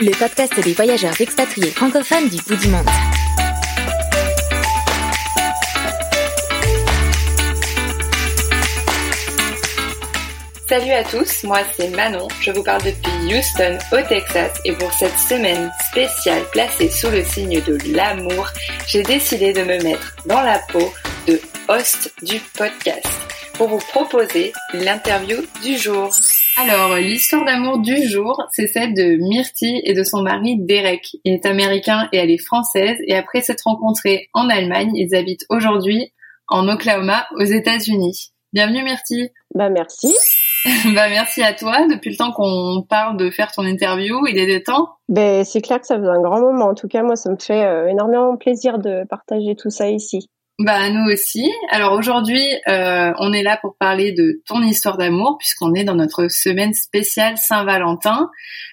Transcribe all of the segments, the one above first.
Le podcast des voyageurs expatriés francophones du bout du monde. Salut à tous, moi c'est Manon, je vous parle depuis Houston au Texas et pour cette semaine spéciale placée sous le signe de l'amour, j'ai décidé de me mettre dans la peau de host du podcast pour vous proposer l'interview du jour. Alors, l'histoire d'amour du jour, c'est celle de Myrti et de son mari Derek. Il est américain et elle est française et après s'être rencontrés en Allemagne, ils habitent aujourd'hui en Oklahoma aux États-Unis. Bienvenue Myrti. Bah merci. bah merci à toi. Depuis le temps qu'on parle de faire ton interview, il est des temps. Ben c'est clair que ça faisait un grand moment. En tout cas, moi, ça me fait euh, énormément plaisir de partager tout ça ici. Bah nous aussi. Alors aujourd'hui, euh, on est là pour parler de ton histoire d'amour puisqu'on est dans notre semaine spéciale Saint-Valentin.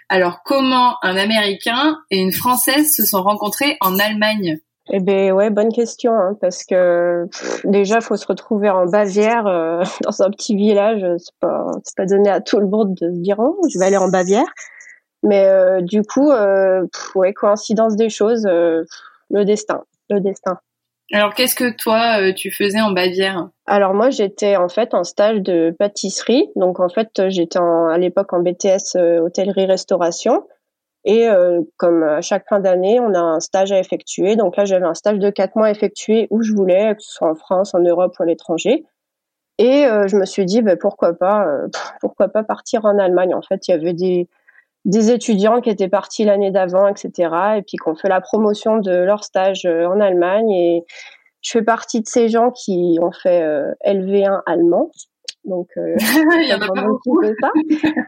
Alors comment un Américain et une Française se sont rencontrés en Allemagne? Eh ben ouais, bonne question hein, parce que déjà faut se retrouver en Bavière euh, dans un petit village, c'est pas c'est pas donné à tout le monde de se dire oh je vais aller en Bavière. Mais euh, du coup, euh, pff, ouais coïncidence des choses, euh, le destin, le destin. Alors qu'est-ce que toi euh, tu faisais en Bavière? Alors moi j'étais en fait en stage de pâtisserie, donc en fait j'étais à l'époque en BTS euh, hôtellerie restauration et euh, comme à chaque fin d'année on a un stage à effectuer, donc là j'avais un stage de quatre mois à effectuer où je voulais, que ce soit en France, en Europe ou à l'étranger. Et euh, je me suis dit ben, pourquoi pas, euh, pourquoi pas partir en Allemagne? En fait il y avait des des étudiants qui étaient partis l'année d'avant, etc. Et puis qu'on fait la promotion de leur stage euh, en Allemagne. Et je fais partie de ces gens qui ont fait euh, LV1 allemand. Donc, euh, Il y en a pas beaucoup. ça.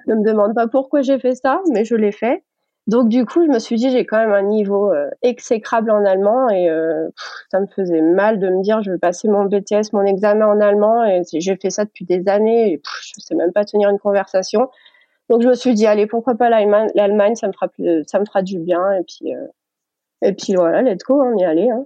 Ne me demande pas pourquoi j'ai fait ça, mais je l'ai fait. Donc du coup, je me suis dit j'ai quand même un niveau euh, exécrable en allemand et euh, pff, ça me faisait mal de me dire je vais passer mon BTS, mon examen en allemand et j'ai fait ça depuis des années et pff, je sais même pas tenir une conversation. Donc je me suis dit allez pourquoi pas l'Allemagne, l'Allemagne ça me fera plus- ça me fera du bien et puis euh, et puis voilà let's go on y est allé. Hein.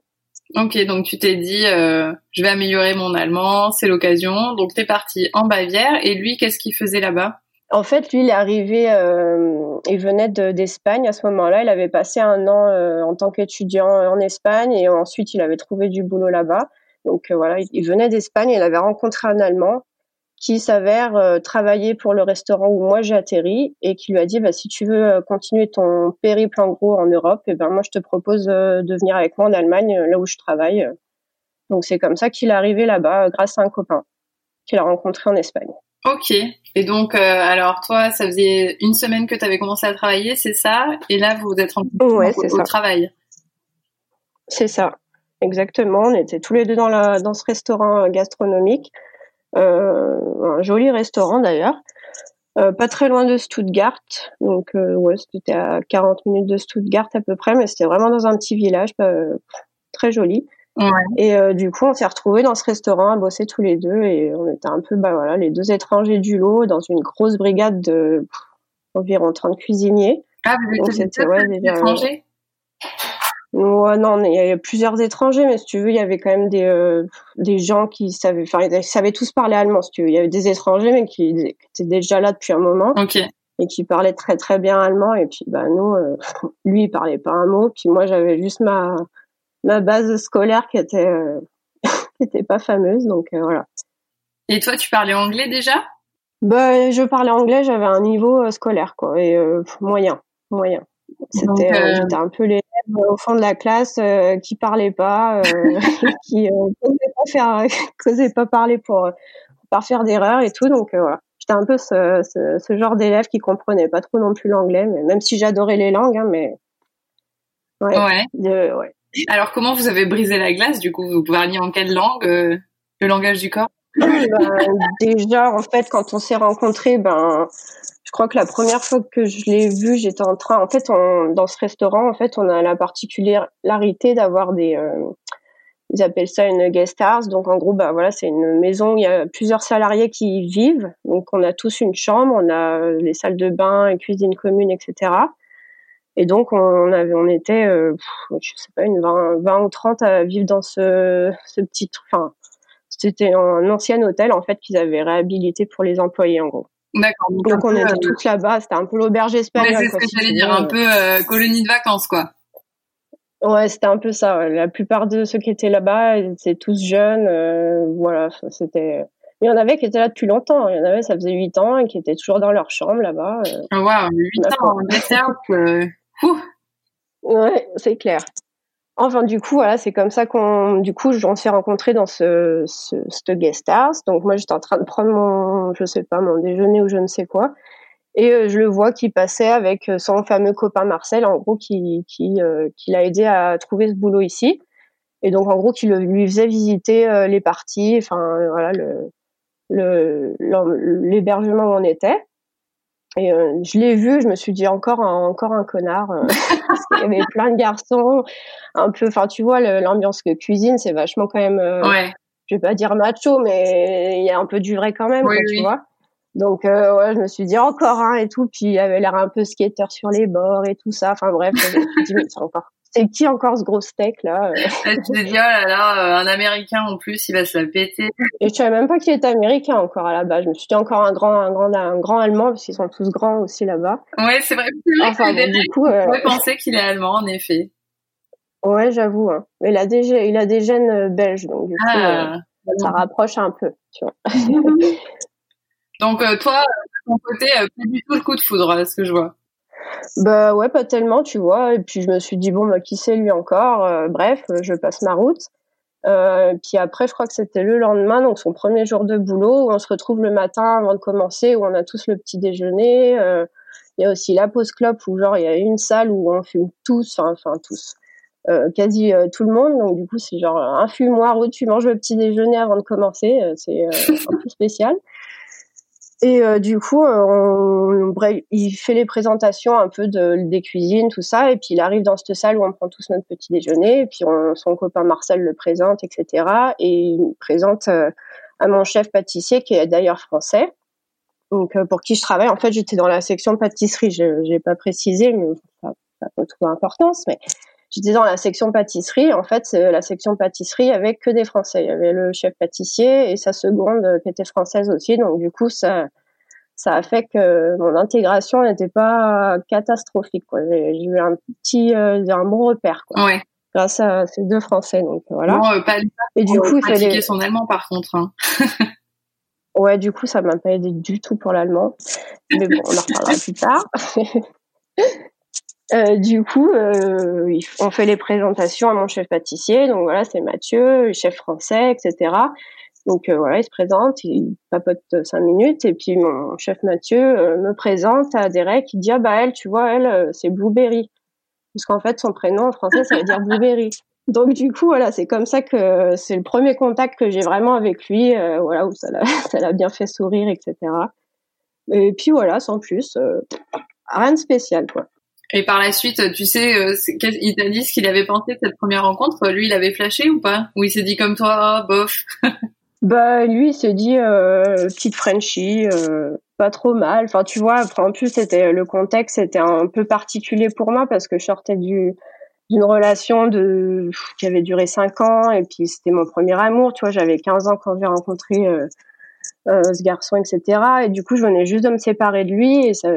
Ok, donc tu t'es dit euh, je vais améliorer mon allemand, c'est l'occasion. Donc t'es parti en Bavière et lui qu'est-ce qu'il faisait là-bas? En fait, lui, il est arrivé, euh, il venait de- d'Espagne à ce moment-là. Il avait passé un an euh, en tant qu'étudiant euh, en Espagne et ensuite il avait trouvé du boulot là-bas. Donc euh, voilà, il, il venait d'Espagne. Il avait rencontré un Allemand qui s'avère euh, travailler pour le restaurant où moi j'ai atterri et qui lui a dit bah, si tu veux euh, continuer ton périple en gros en Europe, et ben moi je te propose euh, de venir avec moi en Allemagne, là où je travaille. Donc c'est comme ça qu'il est arrivé là-bas grâce à un copain qu'il a rencontré en Espagne. Ok. Et donc euh, alors toi ça faisait une semaine que tu avais commencé à travailler, c'est ça? Et là vous vous êtes rencontrés Ouais, au, c'est au ça. travail. C'est ça, exactement. On était tous les deux dans, la, dans ce restaurant gastronomique, un joli restaurant d'ailleurs, euh, pas très loin de Stuttgart. Donc euh, ouais, c'était à 40 minutes de Stuttgart à peu près, mais c'était vraiment dans un petit village, euh, très joli. Ouais. Et euh, du coup, on s'est retrouvés dans ce restaurant à bosser tous les deux, et on était un peu, bah voilà, les deux étrangers du lot dans une grosse brigade de pff, environ 30 cuisiniers. Ah vous étiez ouais, étrangers? Ouais, non, il y avait plusieurs étrangers, mais si tu veux, il y avait quand même des, euh, des gens qui savaient, enfin, ils savaient tous parler allemand, si tu veux. Il y avait des étrangers, mais qui, qui étaient déjà là depuis un moment et qui parlaient très très bien allemand. Et puis, bah, nous, euh, lui, il parlait pas un mot. Puis moi, j'avais juste ma, ma base scolaire qui était, euh, qui était pas fameuse. Donc, voilà. Et toi tu parlais anglais déjà? Bah, je parlais anglais, j'avais un niveau scolaire, quoi, et moyen, moyen. C'était j'étais un peu l'élève au fond de la classe qui parlait pas, qui n'osait pas faire, causait pas parler pour pas faire d'erreur et tout. Donc voilà j'étais un peu ce, ce, ce genre d'élève qui comprenait pas trop non plus l'anglais, mais même si j'adorais les langues, hein, mais ouais. Ouais. ouais. Alors comment vous avez brisé la glace du coup? Vous parliez en quelle langue euh, Le langage du corps? Ben, Déjà, en fait, quand on s'est rencontrés, ben, je crois que la première fois que je l'ai vu, j'étais en train. En fait, on, dans ce restaurant, en fait, on a la particularité d'avoir des euh, ils appellent ça une guest house. Donc en gros, bah voilà, c'est une maison où il y a plusieurs salariés qui y vivent. Donc on a tous une chambre, on a les salles de bain, et cuisine commune, etc. Et donc on avait, on était, euh, je sais pas, une 20, 20 ou 30 à vivre dans ce, ce petit, enfin, c'était un ancien hôtel en fait qu'ils avaient réhabilité pour les employés en gros. D'accord. Donc, on était euh, tous là-bas, c'était un peu l'auberge espagnole. c'est ce que j'allais dire, un peu euh, colonie de vacances quoi. Ouais, c'était un peu ça. La plupart de ceux qui étaient là-bas, ils étaient tous jeunes. Euh, voilà, c'était. Il y en avait qui étaient là depuis longtemps. Il y en avait, ça faisait 8 ans, et qui étaient toujours dans leur chambre là-bas. Ah, waouh, 8 ans en euh... Ouais, c'est clair. Enfin, du coup, voilà, c'est comme ça qu'on, du coup, on s'est rencontrés dans ce, ce, ce guest house. Donc, moi, j'étais en train de prendre mon, je sais pas, mon déjeuner ou je ne sais quoi. Et euh, je le vois qui passait avec euh, son fameux copain Marcel, en gros, qui, qui, euh, qui l'a aidé à trouver ce boulot ici. Et donc, en gros, qui lui faisait visiter les parties, enfin, voilà, le, le, l'hébergement où on était. Et je l'ai vu, je me suis dit encore un, encore un connard. parce qu'il y avait plein de garçons, un peu, enfin, tu vois, l'ambiance que cuisine, c'est vachement quand même, ouais. je vais pas dire macho, mais il y a un peu du vrai quand même, oui, tu vois. Donc euh, ouais, je me suis dit encore un et tout, puis il avait l'air un peu skater sur les bords et tout ça. Enfin bref, je me suis dit mais c'est encore c'est qui encore ce gros steak là Tu te dis oh là là, un américain en plus, il va se la péter. Et je savais même pas qu'il était américain encore à la base. Je me suis dit encore un grand un grand un grand allemand parce qu'ils sont tous grands aussi là-bas. Ouais, c'est vrai. Enfin bon, du coup, euh... penser qu'il est allemand en effet. Ouais, j'avoue. Hein. Mais il a des il a des gènes euh, belges donc du coup ah. euh, ça rapproche un peu, tu vois. Donc euh, toi, de ton côté, euh, pas du tout le coup de foudre, ce que je vois. Bah ouais, pas tellement, tu vois. Et puis je me suis dit bon, bah qui sait lui encore. Euh, bref, je passe ma route. Euh, puis après, je crois que c'était le lendemain, donc son premier jour de boulot, où on se retrouve le matin avant de commencer, où on a tous le petit déjeuner. Il y a aussi la pause clope, où genre il y a une salle où on fume tous, enfin tous, quasi tout le monde. Donc du coup, c'est genre un fumoir où tu manges le petit déjeuner avant de commencer. c'est un peu spécial. Et euh, du coup, euh, on, bref, il fait les présentations un peu de, des cuisines, tout ça, et puis il arrive dans cette salle où on prend tous notre petit déjeuner, et puis on, son copain Marcel le présente, etc. Et il présente euh, à mon chef pâtissier, qui est d'ailleurs français, donc pour qui je travaille. En fait, j'étais dans la section pâtisserie, je n'ai pas précisé, mais ça pas trop d'importance, mais j'étais dans la section pâtisserie. En fait, c'est la section pâtisserie avec que des Français. Il y avait le chef pâtissier et sa seconde qui était française aussi. Donc du coup, ça, ça a fait que mon intégration n'était pas catastrophique. J'ai eu un petit, euh, un bon repère. Quoi. Ouais. Grâce à ces deux Français. Donc voilà. Euh, pas, et du coup, il fallait son allemand par contre. Hein. ouais, du coup, ça m'a pas aidé du tout pour l'allemand. Mais bon, on en reparlera plus tard. Euh, du coup, euh, on fait les présentations à mon chef pâtissier. Donc voilà, c'est Mathieu, chef français, etc. Donc euh, voilà, il se présente, il papote cinq minutes et puis mon chef Mathieu euh, me présente à Derek. Il dit ah bah elle, tu vois, elle, c'est Blueberry, parce qu'en fait son prénom en français ça veut dire Blueberry. Donc du coup voilà, c'est comme ça que c'est le premier contact que j'ai vraiment avec lui, voilà où ça l'a ça l'a bien fait sourire, etc. Et puis voilà, sans plus, rien de spécial quoi. Et par la suite, tu sais, euh, il t'a dit ce qu'il avait pensé de cette première rencontre. Lui, il avait flashé ou pas? Ou il s'est dit comme toi, oh, bof Bah lui, il s'est dit euh, petite Frenchie, euh, pas trop mal. Enfin, tu vois, en plus, c'était le contexte, était un peu particulier pour moi parce que je sortais du d'une relation de qui avait duré cinq ans et puis c'était mon premier amour. Tu vois, j'avais 15 ans quand j'ai rencontré euh, ce garçon, etc. Et du coup, je venais juste de me séparer de lui. Et ça,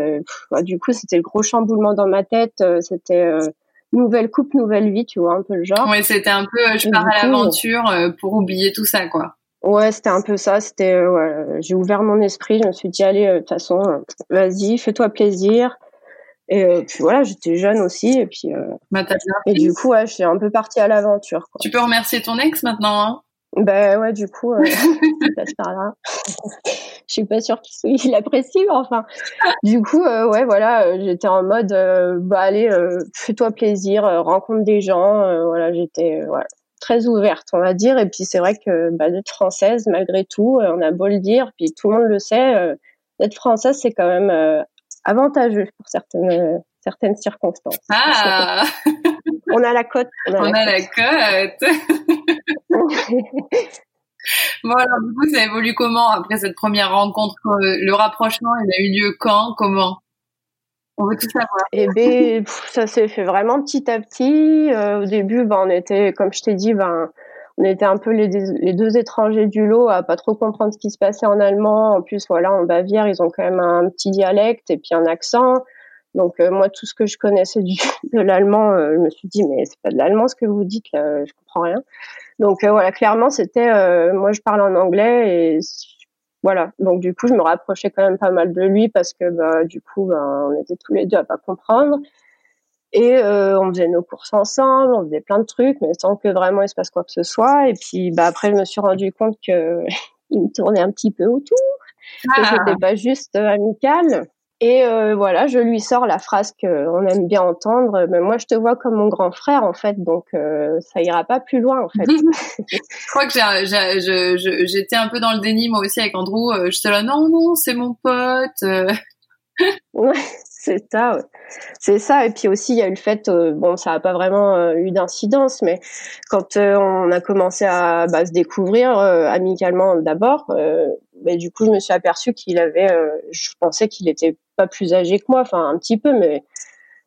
bah, du coup, c'était le gros chamboulement dans ma tête. Euh, c'était euh, nouvelle coupe, nouvelle vie, tu vois, un peu le genre. Ouais, c'était un peu, je pars à l'aventure pour oublier tout ça, quoi. Ouais, c'était un peu ça. C'était, ouais, j'ai ouvert mon esprit. Je me suis dit, allez, de toute façon, vas-y, fais-toi plaisir. Et euh, puis voilà, j'étais jeune aussi, et puis euh, Bah, et du coup, ouais, je suis un peu partie à l'aventure. quoi. Tu peux remercier ton ex maintenant, hein Ben ouais, du coup, euh, il passe par là. Je suis pas sûre qu'il il apprécie, mais enfin. Du coup, euh, ouais, voilà, euh, j'étais en mode, euh, bah allez, euh, fais-toi plaisir, euh, rencontre des gens. euh, voilà, j'étais, voilà, très ouverte, on va dire. Et puis c'est vrai que bah, d'être française, malgré tout, on a beau le dire, puis tout le monde le sait, euh, d'être française, c'est quand même euh, avantageux pour certaines euh, certaines circonstances. Ah, On a la cote. On a on la a la cote. Bon alors du coup, ça évolue comment après cette première rencontre Euh, Le rapprochement, il a eu lieu quand Comment? On veut tout savoir. Eh ben, ça s'est fait vraiment petit à petit. Euh, au début, ben, on était, comme je t'ai dit, ben, on était un peu les, les deux étrangers du lot à pas trop comprendre ce qui se passait en allemand. En plus, voilà, en Bavière, ils ont quand même un petit dialecte et puis un accent. Donc euh, moi, tout ce que je connaissais du, de l'allemand, euh, je me suis dit mais c'est pas de l'allemand ce que vous dites là, je comprends rien. Donc euh, voilà, clairement, c'était, euh, moi, je parle en anglais et voilà. Donc du coup, je me rapprochais quand même pas mal de lui parce que bah, du coup, ben, on était tous les deux à pas comprendre. Et euh, on faisait nos courses ensemble, on faisait plein de trucs, mais sans que vraiment il se passe quoi que ce soit. Et puis bah, après, je me suis rendu compte que il me tournait un petit peu autour, que Ah, c'était pas juste euh, amical. Et euh, voilà, je lui sors la phrase qu'on aime bien entendre. Mais moi, je te vois comme mon grand frère, en fait, donc euh, ça ira pas plus loin, en fait. je crois que je- je- j'étais un peu dans le déni moi aussi avec Andrew. Euh, J'étais là, non, non, c'est mon pote. Euh, Ouais, c'est ça. ouais. C'est ça. Et puis aussi, il y a eu le fait, euh, bon, ça n'a pas vraiment euh, eu d'incidence, mais quand euh, on a commencé à bah, se découvrir euh, amicalement d'abord, euh, bah, du coup, je me suis aperçue qu'il avait, euh, je pensais qu'il était pas plus âgé que moi, enfin un petit peu, mais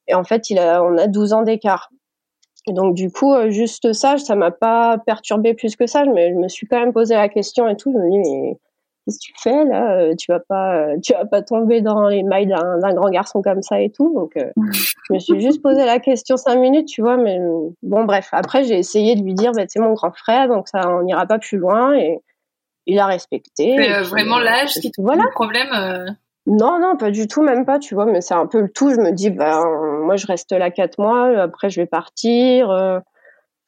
et en fait, il a, on a 12 ans d'écart. Donc du coup, euh, juste ça, ça m'a pas perturbé plus que ça, mais je me suis quand même posé la question et tout. Je me dis mais qu'est-ce que tu fais là Euh, Tu vas pas, tu vas pas tomber dans les mailles d'un grand garçon comme ça et tout. Donc je me suis juste posé la question cinq minutes, tu vois. Mais bon bref, après j'ai essayé de lui dire bah, c'est mon grand frère, donc ça on n'ira pas plus loin et il a respecté. C'est Et euh, puis, vraiment euh, l'âge qui te pose voilà. problème. euh. Non, non, pas du tout, même pas, tu vois, mais c'est un peu le tout. Je me dis, ben, moi, je reste là quatre mois, après, je vais partir. euh,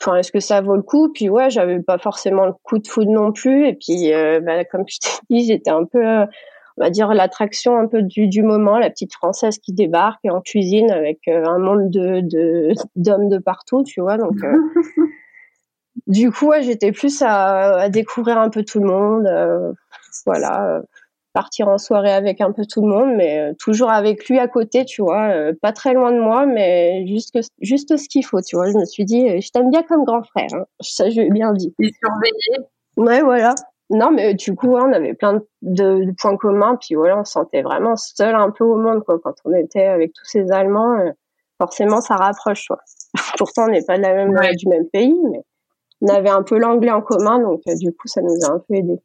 Enfin, est-ce que ça vaut le coup? Puis ouais, j'avais pas forcément le coup de foudre non plus. Et puis, euh, ben, comme je t'ai dit, j'étais un peu, euh, on va dire, l'attraction un peu du, du moment, la petite française qui débarque en cuisine avec euh, un monde de de- d'hommes de partout, tu vois. Donc, euh, du coup, ouais, j'étais plus à, à découvrir un peu tout le monde. euh, voilà. euh, partir en soirée avec un peu tout le monde, mais euh, toujours avec lui à côté, tu vois, euh, pas très loin de moi, mais juste juste ce qu'il faut, tu vois. Je me suis dit, euh, je t'aime bien comme grand frère, hein. ça je lui ai bien dit. Il surveillait. Ouais, voilà. Non, mais du coup, ouais, on avait plein de, de- de points communs, puis voilà, on se sentait vraiment seul un peu au monde, quoi. Quand on était avec tous ces Allemands, euh, forcément, ça rapproche, quoi. Pourtant, on n'est pas de la même, Ouais. du même pays, mais on avait un peu l'anglais en commun, donc euh, du coup, ça nous a un peu aidés.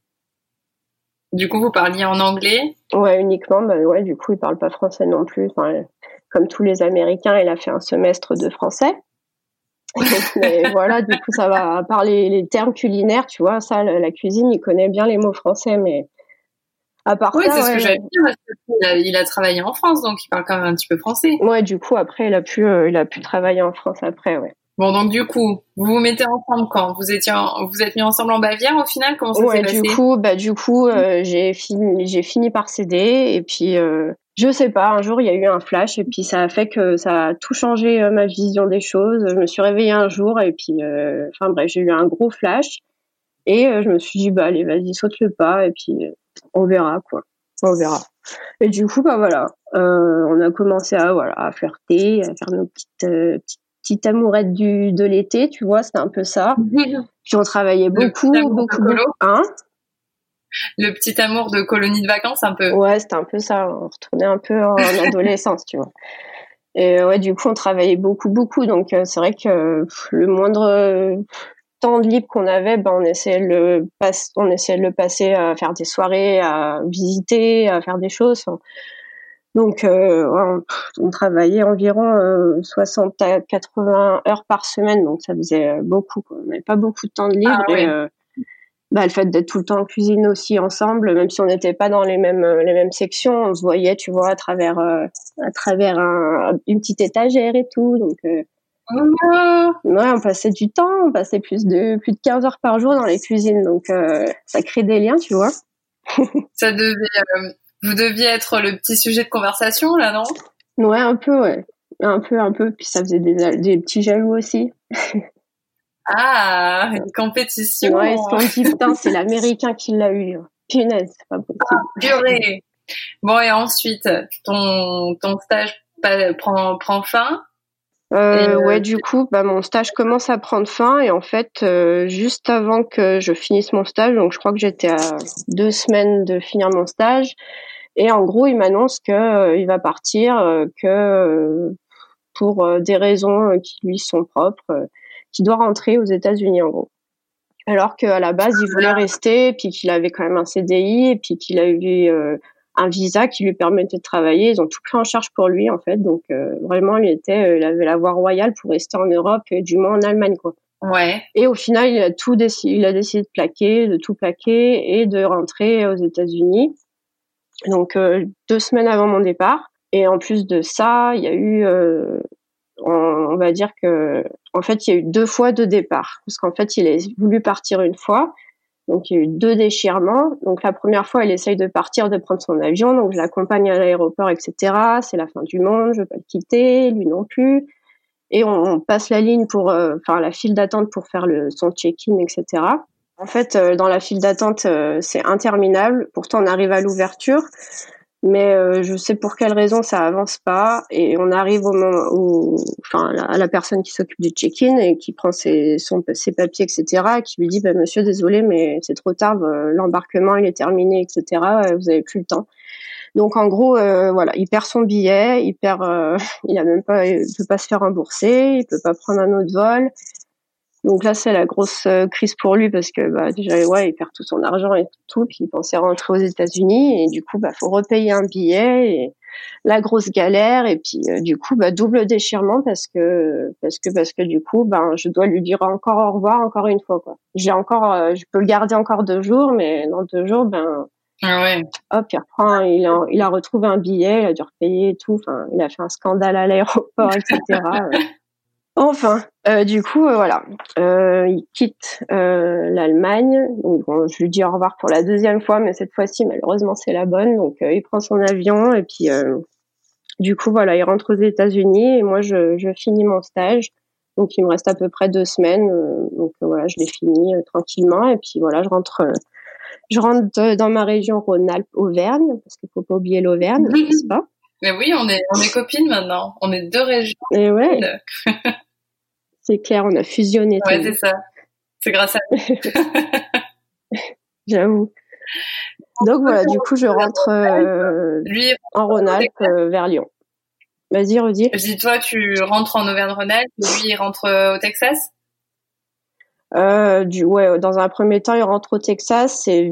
Du coup, vous parliez en anglais? Ouais, uniquement, bah ouais, du coup, il parle pas français non plus. Enfin, comme tous les Américains, il a fait un semestre de français. Mais voilà, du coup, ça va, à part les, les termes culinaires, tu vois, ça, la, la cuisine, il connaît bien les mots français, mais à part Oui, ça, c'est ce ouais, que j'allais dire. parce Il a, il a travaillé en France, donc il parle quand même un petit peu français. ouais, du coup, après, il a pu, euh, il a pu travailler en France après, ouais. Bon, donc du coup, vous vous mettez ensemble quand? Vous étiez, en- vous êtes mis ensemble en Bavière au final? Comment ça Ouais, s'est passé? du coup, bah, du coup, euh, j'ai fini, j'ai fini par céder et puis, euh, je sais pas, un jour il y a eu un flash et puis ça a fait que ça a tout changé euh, ma vision des choses. Je me suis réveillée un jour et puis, euh, enfin bref, j'ai eu un gros flash et je me suis dit bah allez vas-y saute le pas et puis on verra quoi, on verra. Et du coup bah voilà, on a commencé à voilà à flirter, à faire nos petites petites, petites amourettes du de l'été, tu vois, c'était un peu ça. Puis on travaillait beaucoup, beaucoup, beaucoup. Hein? Le petit amour de colonie de vacances, un peu. Ouais, c'était un peu ça. On retournait un peu en adolescence, tu vois. Et ouais, du coup, on travaillait beaucoup, beaucoup. Donc, euh, c'est vrai que pff, le moindre euh, temps de libre qu'on avait, ben, on essayait de le on essayait de le passer à faire des soirées, à visiter, à faire des choses. Enfin, Donc, euh, on, travaillait environ euh, 60 à 80 heures par semaine. Donc, ça faisait euh, beaucoup. quoi. On n'avait pas beaucoup de temps de libre. Ah euh, bah, le fait d'être tout le temps en cuisine aussi ensemble, même si on n'était pas dans les mêmes les mêmes sections, on se voyait, tu vois, à travers à travers un, une petite étagère et tout. Donc Ouais, on passait du temps, on passait plus de plus de 15 heures par jour dans les cuisines, donc euh, ça crée des liens, tu vois. ça devait, euh, vous deviez être le petit sujet de conversation là, non? Ouais, un peu, ouais, un peu, un peu. Puis ça faisait des, des petits jaloux aussi. ah, une compétition. Ouais, se sont dit putain, c'est l'américain qui l'a eu. Punaise, c'est pas possible. Ah, bon et ensuite, ton ton stage prend prend fin. Euh, ouais, euh, du coup, bah, mon stage commence à prendre fin et en fait, euh, juste avant que je finisse mon stage, donc je crois que j'étais à deux semaines de finir mon stage, et en gros, il m'annonce que euh, il va partir, que pour des raisons qui lui sont propres, qu'il doit rentrer aux États-Unis en gros. Alors qu'à la base, il voulait rester, puis qu'il avait quand même un CDI, et puis qu'il a eu un visa qui lui permettait de travailler. Ils ont tout pris en charge pour lui en fait. Donc euh, vraiment, il était, euh, il avait la voie royale pour rester en Europe et du moins en Allemagne quoi. Ouais. Et au final, il a tout décidé, il a décidé de plaquer, de tout plaquer et de rentrer aux États-Unis. Donc euh, deux semaines avant mon départ. Et en plus de ça, il y a eu, on, on, va dire que, en fait, il y a eu deux fois de départ parce qu'en fait, il a voulu partir une fois donc il y a eu deux déchirements. Donc la première fois, elle essaye de partir, de prendre son avion. Donc je l'accompagne à l'aéroport, etc. C'est la fin du monde, je veux pas le quitter, lui non plus. Et on, passe la ligne pour, euh, la file d'attente pour faire son check-in, etc. En fait, euh, dans la file d'attente, euh, c'est interminable. Pourtant, on arrive à l'ouverture mais euh, je sais pour quelle raison ça avance pas et on arrive au moment où enfin à la personne qui s'occupe du check-in et qui prend ses son, ses papiers etc et qui lui dit bah, monsieur désolé mais c'est trop tard euh, l'embarquement il est terminé etc euh, vous avez plus le temps. Donc en gros euh, voilà il perd son billet il perd il a même pas il peut pas se faire rembourser il peut pas prendre un autre vol donc là, c'est la grosse euh, crise pour lui parce que bah, déjà, ouais, il perd tout son argent et tout, puis il pensait rentrer aux États-Unis et du coup, bah, faut repayer un billet et la grosse galère et puis euh, du coup, bah, double déchirement parce que parce que parce que du coup, ben, je dois lui dire encore au revoir encore une fois quoi. J'ai encore, euh, je peux le garder encore deux jours, mais dans deux jours, ben ah ouais. Hop, il reprend, il a, il a retrouvé un billet, il a dû repayer et tout. Enfin, il a fait un scandale à l'aéroport, etc. Enfin, euh, du coup, euh, voilà, euh, il quitte l'Allemagne. Donc, je lui dis au revoir pour la deuxième fois, mais cette fois-ci, malheureusement, c'est la bonne. Donc, il prend son avion et puis, du coup, voilà, il rentre aux États-Unis et moi, je, je, finis mon stage. Donc, il me reste à peu près deux semaines. donc, voilà, je l'ai fini tranquillement et puis voilà, je rentre. je rentre dans ma région Rhône-Alpes, Auvergne, parce qu'il faut pas oublier l'Auvergne, n'est-ce pas? Mais oui, on est, on est copines maintenant. On est deux régions. Et ouais. c'est clair, on a fusionné. Ouais, c'est ça. C'est grâce à J'avoue. Donc voilà, du coup, je rentre euh, Lui, en Rhône-Alpes euh, vers Lyon. Vas-y, redis. Je dis, toi, tu rentres en Auvergne-Rhône-Alpes, lui, il rentre euh, au Texas? Du, Ouais, dans un premier temps, il rentre au Texas et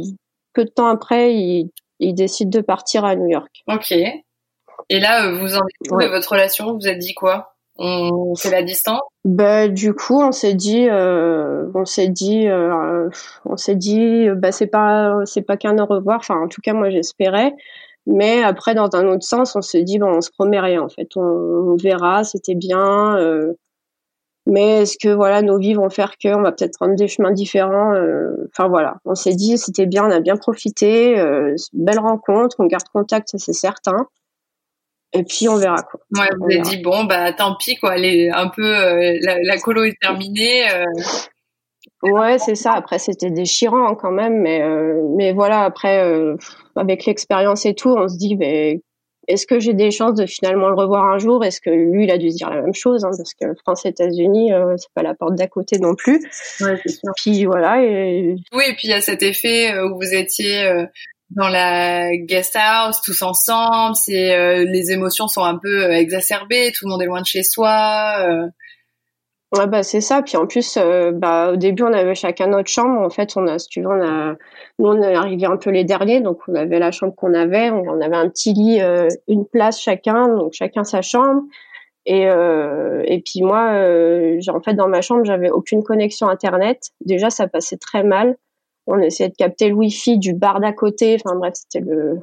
peu de temps après, il, il décide de partir à New York. Ok. Et là, vous en êtes de votre relation? Vous avez dit quoi? On fait la distance bah du coup on s'est dit euh, on s'est dit euh, on s'est dit bah c'est pas c'est pas qu'un au revoir. Enfin en tout cas moi j'espérais. Mais après dans un autre sens on s'est dit bon on se promet rien en fait. On, verra c'était bien euh, mais est-ce que voilà nos vies vont faire que on va peut-être prendre des chemins différents enfin voilà. On s'est dit c'était bien on a bien profité belle rencontre on garde contact c'est certain et puis on verra quoi. Ouais, vous avez dit bon bah tant pis quoi, les un peu euh, la, la, colo est terminée. Euh. Ouais, c'est ça. Après c'était déchirant quand même, mais euh, mais voilà après avec l'expérience et tout, on se dit mais est-ce que j'ai des chances de finalement le revoir un jour? Est-ce que lui, il a dû se dire la même chose hein, Parce que France-États-Unis, c'est pas la porte d'à côté non plus. Ouais, c'est sûr. Puis voilà. Et... Oui, et puis il y a cet effet où vous étiez dans la guest house tous ensemble c'est euh, les émotions sont un peu euh, exacerbées tout le monde est loin de chez soi euh. ouais bah c'est ça. Puis en plus bah au début on avait chacun notre chambre. En fait on a si tu veux on a nous on est arrivé un peu les derniers. Donc on avait la chambre qu'on avait. On avait un petit lit une place chacun. Donc chacun sa chambre. Et et puis moi en fait dans ma chambre j'avais aucune connexion internet. Déjà ça passait très mal On essayait de capter le wifi du bar d'à côté. Enfin bref, c'était le,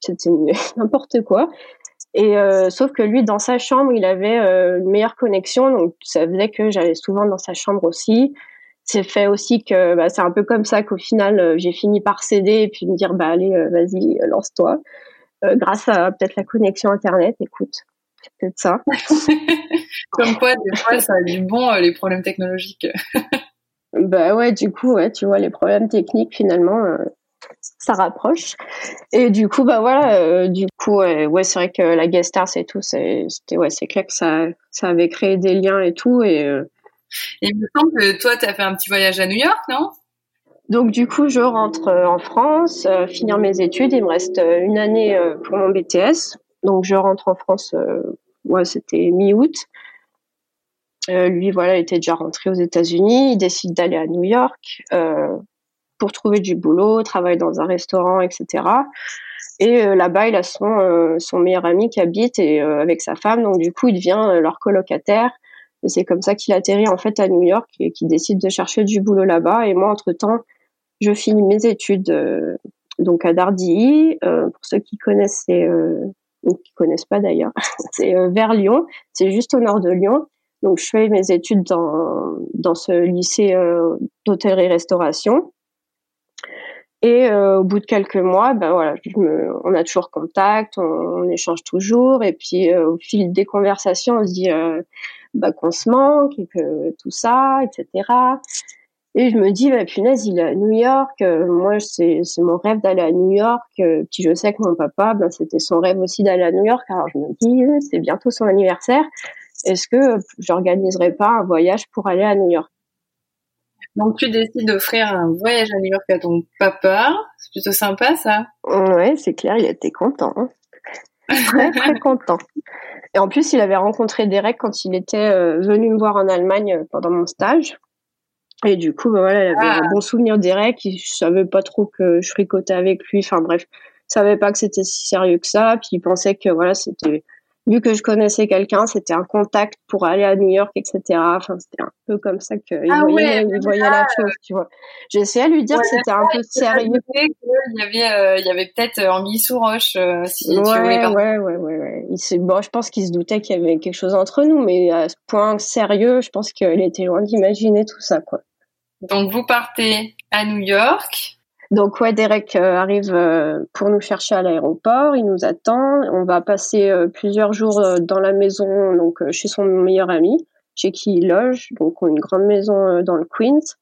c'était n'importe quoi. Et euh, sauf que lui, dans sa chambre, il avait euh, une meilleure connexion, donc ça faisait que j'allais souvent dans sa chambre aussi. C'est fait aussi que bah, c'est un peu comme ça qu'au final, euh, j'ai fini par céder et puis me dire bah allez, vas-y, lance-toi. grâce à peut-être la connexion internet, écoute, c'est peut-être ça. comme quoi, des fois, ça a du bon les problèmes technologiques. bah ouais, du coup, ouais, tu vois, les problèmes techniques finalement ça rapproche. Et du coup, bah voilà, euh, du coup, ouais, c'est vrai que la guest stars et tout, c'était, ouais, c'est clair que ça, ça avait créé des liens et tout. Et, euh, il me semble que toi, tu as fait un petit voyage à New York, non? Donc, du coup, je rentre euh, en France, finir mes études. Il me reste une année pour mon BTS. Donc, je rentre en France, ouais, c'était mi-août. Lui, voilà, il était déjà rentré aux États-Unis. Il décide d'aller à New York pour trouver du boulot, travaille dans un restaurant, etc. Et euh, là-bas, il a son, euh, son meilleur ami qui habite et euh, avec sa femme, donc du coup, il devient leur colocataire. Et c'est comme ça qu'il atterrit en fait à New York et qu'il décide de chercher du boulot là-bas. Et moi, entre-temps, je finis mes études donc à Dardilly. pour ceux qui connaissent, c'est ou qui connaissent pas d'ailleurs, c'est vers Lyon. C'est juste au nord de Lyon. Donc je fais mes études dans dans ce lycée d'hôtellerie-restauration. Et euh, au bout de quelques mois, ben voilà, on a toujours contact, on, échange toujours, et puis euh, au fil des conversations, on se dit euh, bah, qu'on se manque et que tout ça, etc. Et je me dis, bah, punaise, il est à New York. moi, c'est mon rêve d'aller à New York. puis je sais que mon papa, ben, c'était son rêve aussi d'aller à New York. Alors je me dis, c'est bientôt son anniversaire. Est-ce que j'organiserai pas un voyage pour aller à New York? Donc tu décides d'offrir un voyage à New York à ton papa. C'est plutôt sympa ça. Ouais, c'est clair, il était content. Hein. très très content. Et en plus, il avait rencontré Derek quand il était euh, venu me voir en Allemagne euh, pendant mon stage. Et du coup, bah, voilà, il avait un ah. bon souvenir Derek. Il savait pas trop que je fricotais avec lui. Enfin bref, il savait pas que c'était si sérieux que ça. Puis il pensait que voilà, c'était vu que je connaissais quelqu'un, c'était un contact pour aller à New York, etc. Enfin, c'était un peu comme ça qu'il ah voyait, il voyait la chose, tu vois. Essayé de lui dire que c'était un peu sérieux. Il y avait, euh, il y avait peut-être euh, Anguille sous roche. Euh, si ouais, ouais, ouais, ouais, ouais, Il bon, je pense qu'il se doutait qu'il y avait quelque chose entre nous, mais à ce point sérieux, je pense qu'il était loin d'imaginer tout ça, quoi. Donc vous partez à New York. Donc ouais, Derek euh, arrive euh, pour nous chercher à l'aéroport, il nous attend. On va passer euh, plusieurs jours dans la maison, donc chez son meilleur ami, chez qui il loge, donc une grande maison dans le Queens.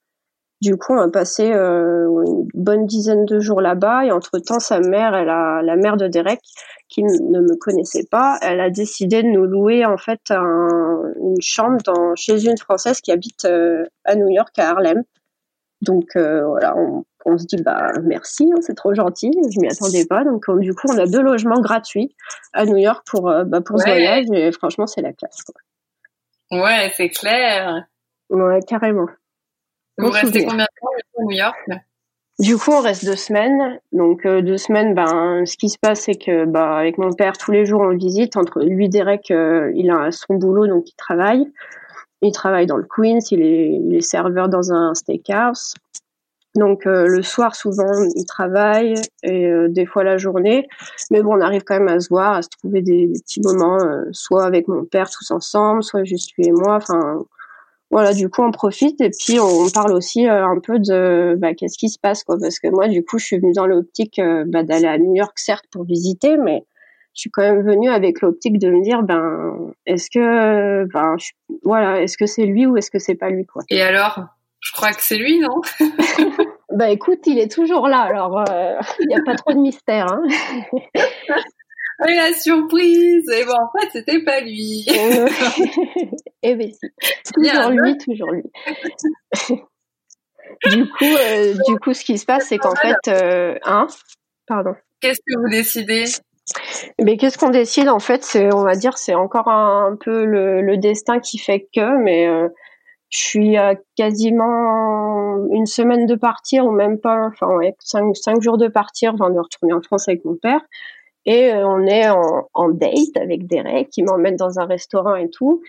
Du coup, on a passé une bonne dizaine de jours là-bas et entre-temps, sa mère, elle a la mère de Derek, qui ne me connaissait pas, elle a décidé de nous louer en fait une chambre dans, chez une Française qui habite à New York, à Harlem. Donc voilà, on, on se dit bah merci, hein, c'est trop gentil, je m'y attendais pas. Donc du coup, on a deux logements gratuits à New York pour euh, bah, pour ce voyage et franchement, c'est la classe. Quoi. Ouais, c'est clair. Ouais, carrément. Vous restez combien de temps à New York? Du coup, on reste deux semaines. Donc euh, deux semaines, ben ce qui se passe, c'est que bah avec mon père tous les jours on visite. Entre lui, Derek, euh, il a son boulot, donc il travaille. Il travaille dans le Queens, il est, il est serveur dans un steakhouse. Donc euh, le soir souvent il travaille et euh, des fois la journée, mais bon on arrive quand même à se voir, à se trouver des, petits moments, euh, soit avec mon père tous ensemble, soit juste lui et moi. Enfin voilà, du coup on profite et puis on, parle aussi un peu de bah, qu'est-ce qui se passe quoi, parce que moi du coup je suis venue dans l'optique bah, d'aller à New York certes pour visiter, mais je suis quand même venue avec l'optique de me dire ben est-ce que ben voilà est-ce que c'est lui ou est-ce que c'est pas lui quoi. Et alors? Je crois que c'est lui, non Bah écoute, il est toujours là, alors euh, il n'y a pas trop de mystère. Hein Et la surprise Et bon, en fait, c'était pas lui. eh ben si, toujours lui, toujours lui. du coup, euh, du coup, ce qui se passe, c'est qu'en fait, euh, hein, pardon. Qu'est-ce que vous décidez? Mais qu'est-ce qu'on décide en fait? On va dire, c'est encore un, peu le, destin qui fait que, mais je suis à quasiment une semaine de partir ou même pas, enfin ouais, cinq, jours de partir, enfin de retourner en France avec mon père. Et euh, on est en, date avec Derek qui m'emmène dans un restaurant et tout.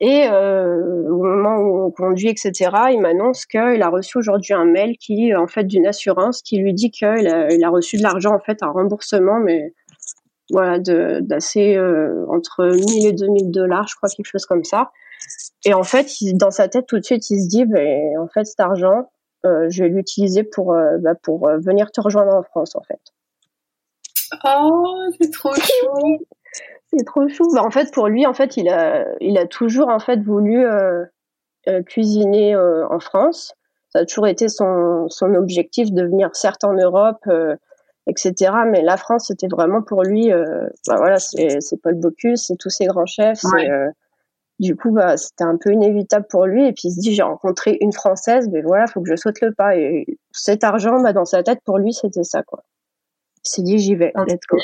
Et euh, au moment où on conduit, etc., il m'annonce qu'il a reçu aujourd'hui un mail qui, en fait, d'une assurance qui lui dit qu'il a, a reçu de l'argent, en fait, un remboursement, mais voilà, d'assez euh, entre 1000 et 2000 dollars, je crois, quelque chose comme ça. Et en fait, dans sa tête, tout de suite, il se dit, ben, en fait, cet argent, euh, je vais l'utiliser pour, euh, bah, pour venir te rejoindre en France, en fait. Oh, c'est trop chou. c'est trop chou. Bah, en fait, pour lui, en fait, il a, il a toujours en fait voulu euh, euh, cuisiner euh, en France. Ça a toujours été son, son objectif de venir certes en Europe, etc. Mais la France, c'était vraiment pour lui. bah voilà, c'est, Paul Bocuse, c'est tous ces grands chefs. du coup, bah, c'était un peu inévitable pour lui. Et puis il se dit, j'ai rencontré une française, mais voilà, faut que je saute le pas. Et cet argent, bah, dans sa tête, pour lui, c'était ça, quoi. Il s'est dit, j'y vais. let's go.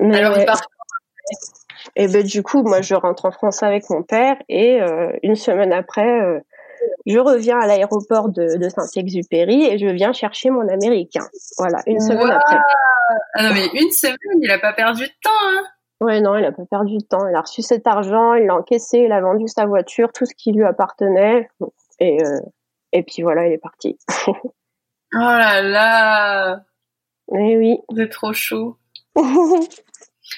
Alors, il part et ben du coup, moi, je rentre en France avec mon père et euh, une semaine après, euh, je reviens à l'aéroport de, de Saint-Exupéry et je viens chercher mon américain. Voilà, une semaine après. Ah non mais une semaine, il a pas perdu de temps. Hein ouais, non, il a pas perdu de temps. Il a reçu cet argent, il l'a encaissé, il a vendu sa voiture, tout ce qui lui appartenait et euh, et puis voilà, il est parti. Oh là là Eh oui. C'est trop chaud.